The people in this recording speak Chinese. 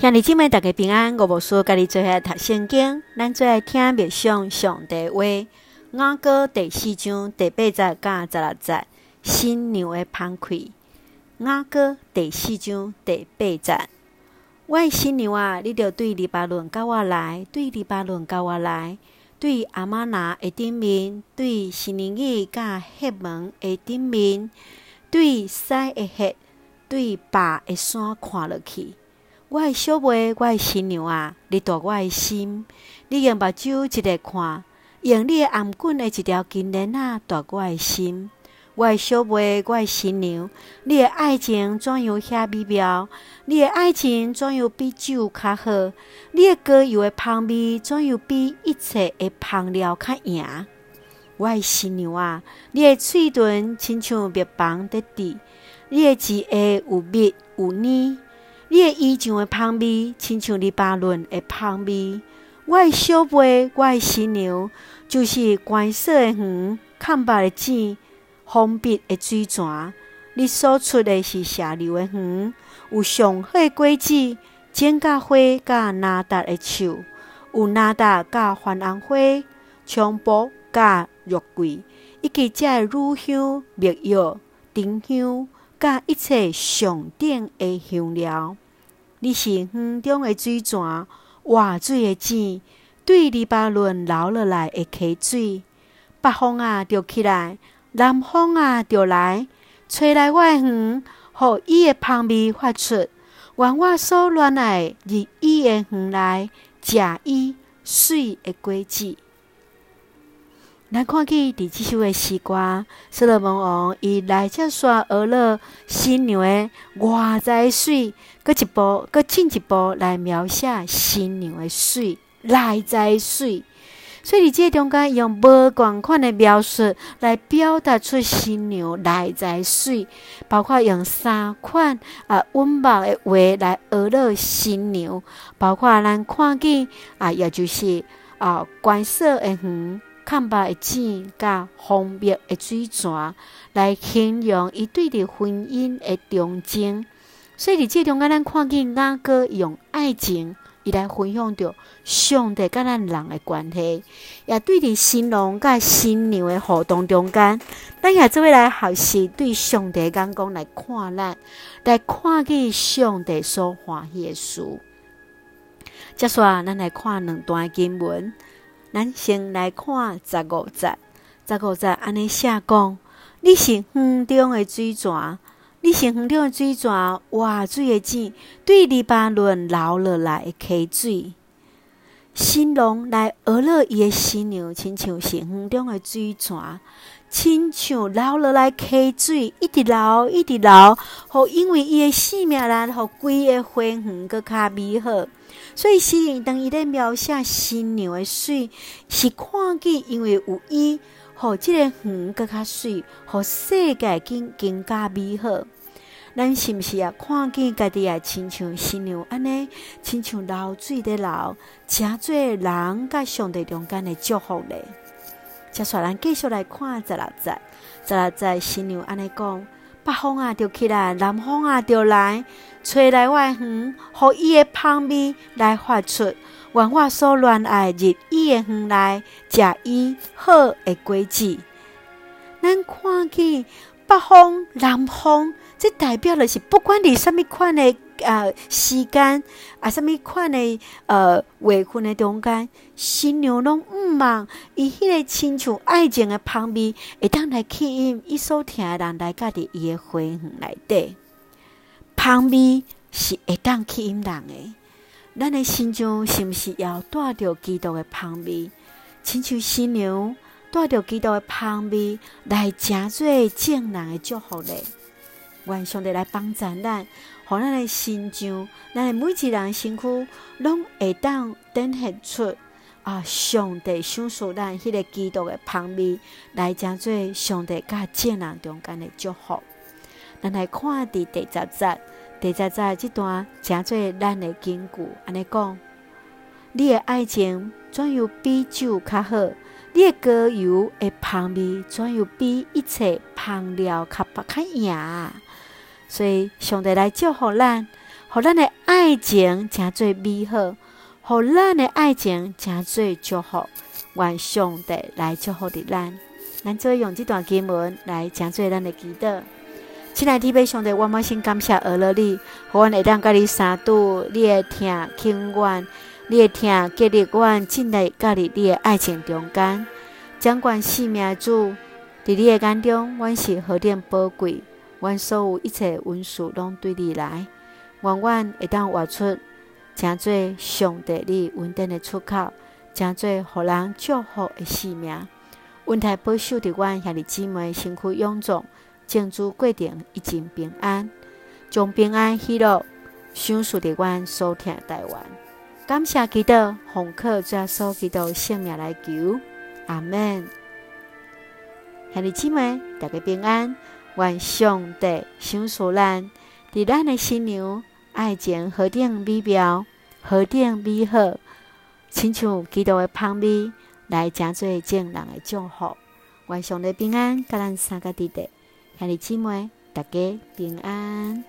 兄弟姊妹大家平安，我无输，家己做下读圣经，咱最爱听默上上帝话。雅歌第四章第八节甲十六节，新娘的芳气。雅歌第四章第八节，我的新娘啊，你着对黎巴嫩甲我来，对黎巴嫩甲我来，对阿玛拿的顶面，对示尼珥甲黑门的顶面，对西的赫，对巴的山看落去。我的小妹，我的新娘啊，你夺我的心，你用目睭一个看，用你的頷颈的一条金链啊夺我的心。我的小妹，我的新娘，你的爱情怎样遐美妙？你的爱情怎样比酒较好？你的膏油的香味怎样比一切的芳料较赢？我的新娘啊，你的嘴唇亲像蜜蜂的滴，你的舌下有蜜有奶。你的衣裳的香味，亲像黎巴嫩的香味。我的小妹，我的新娘，就是关锁的园，看白的井，封闭的水泉。你所出的是下流的园，有上好的果子，剪甲花甲纳达的树，有纳达甲番红花，菖蒲甲肉桂，以及遮的乳香、蜜药、丁香。甲一切上等的香料，你是园中的水泉，活水的井，对黎巴嫩流落来的溪水。北风啊，就起来；南风啊，就来，吹来我的园，互伊的香味发出，愿我所恋爱入伊的园内，食伊水的果子。咱看见伫即首的诗歌，所罗门王伊来遮刷俄勒新娘的外在水，搁一步，搁进一步来描写新娘的水内在水。所以伫这中间用无共款的描述来表达出新娘内在水，包括用三款啊温柔的话来俄勒新娘，包括咱看见啊，也就是啊观色的园。看吧的井，甲封闭的水泉，来形容伊对伫婚姻的忠贞。所以，伫这中间，咱看见雅歌用爱情，伊来分享着上帝甲咱人的关系，也对伫新郎甲新娘的互动中间，咱也做伙来学习对上帝眼光来看咱，来看见上帝所欢喜的事。接下来，咱来看两段经文。咱先来看十五节，十五节安尼写讲：你是风中的水泉，你是风中的水泉，哇水的井，对黎巴嫩流落来的溪水。新郎来俄勒伊的新娘，亲像是风中的水泉，亲像流落来溪水，一直流，一直流，好，因为伊的性命力，互规个花园阁较美好。所以诗人当伊咧描写新娘的水，是看见因为有伊，互即个园阁较水，互世界更更加美好。咱是毋是啊看见家己也亲像新娘安尼，亲像流水的流，诚做人甲上帝中间的祝福咧。接下来继续来看十六节，十六节新娘安尼讲。北风啊，就起来；南风啊，就来，吹来我园，互伊的香味来发出。愿我所恋爱入伊的园内，食伊好的果子。咱看见北方、南方，这代表的是不管你什么款的。呃，时间啊，什么款的呃，月份的中间，新娘拢毋忘以迄个亲像爱情的香味，会当来吸引伊所听的人来家己伊的花园内底。香味是会当吸引人的，咱的心中是毋是要带着基督的香味？亲像新娘带着基督的香味来诚济众人的祝福咧。愿上帝来帮助咱。互咱的心上，咱的每一人身躯拢会当展现出啊，上帝赏赐咱迄个基督的香味，来诚济上帝甲众人中间的祝福。咱来看伫第十节，第十节这段诚济咱的经句，安尼讲：你的爱情怎样比酒较好？你的膏油的香味怎样比一切香料较较赢？所以，上帝来祝福咱，互咱的爱情诚做美好，互咱的爱情诚做祝福。愿上帝来祝福的咱，咱做用这段经文来诚做咱的祈祷。亲爱的弟兄，上帝，我满心感谢而乐你，互阮会当甲你相拄，你会听轻愿，你会听激励阮进来甲你你的爱情中间，掌管生命主，伫你的眼中，阮是何等宝贵，阮所有一切温书拢对你来，愿阮会当活出诚做上帝你稳定的出口，诚做互人祝福的生命，温台保守伫阮兄弟姊妹身躯臃肿。静止过程一尽平安，将平安喜乐享受伫阮所听台湾。感谢祈祷，奉靠主耶稣基督圣名来求，阿门。兄弟姊妹，大家平安，愿上帝赏赐咱，伫咱的新娘爱情何等美妙，何等美好，亲像基督的香味，来诚做众人的祝福。愿上帝平安，甲咱三个弟弟。兄弟姊妹，大家平安。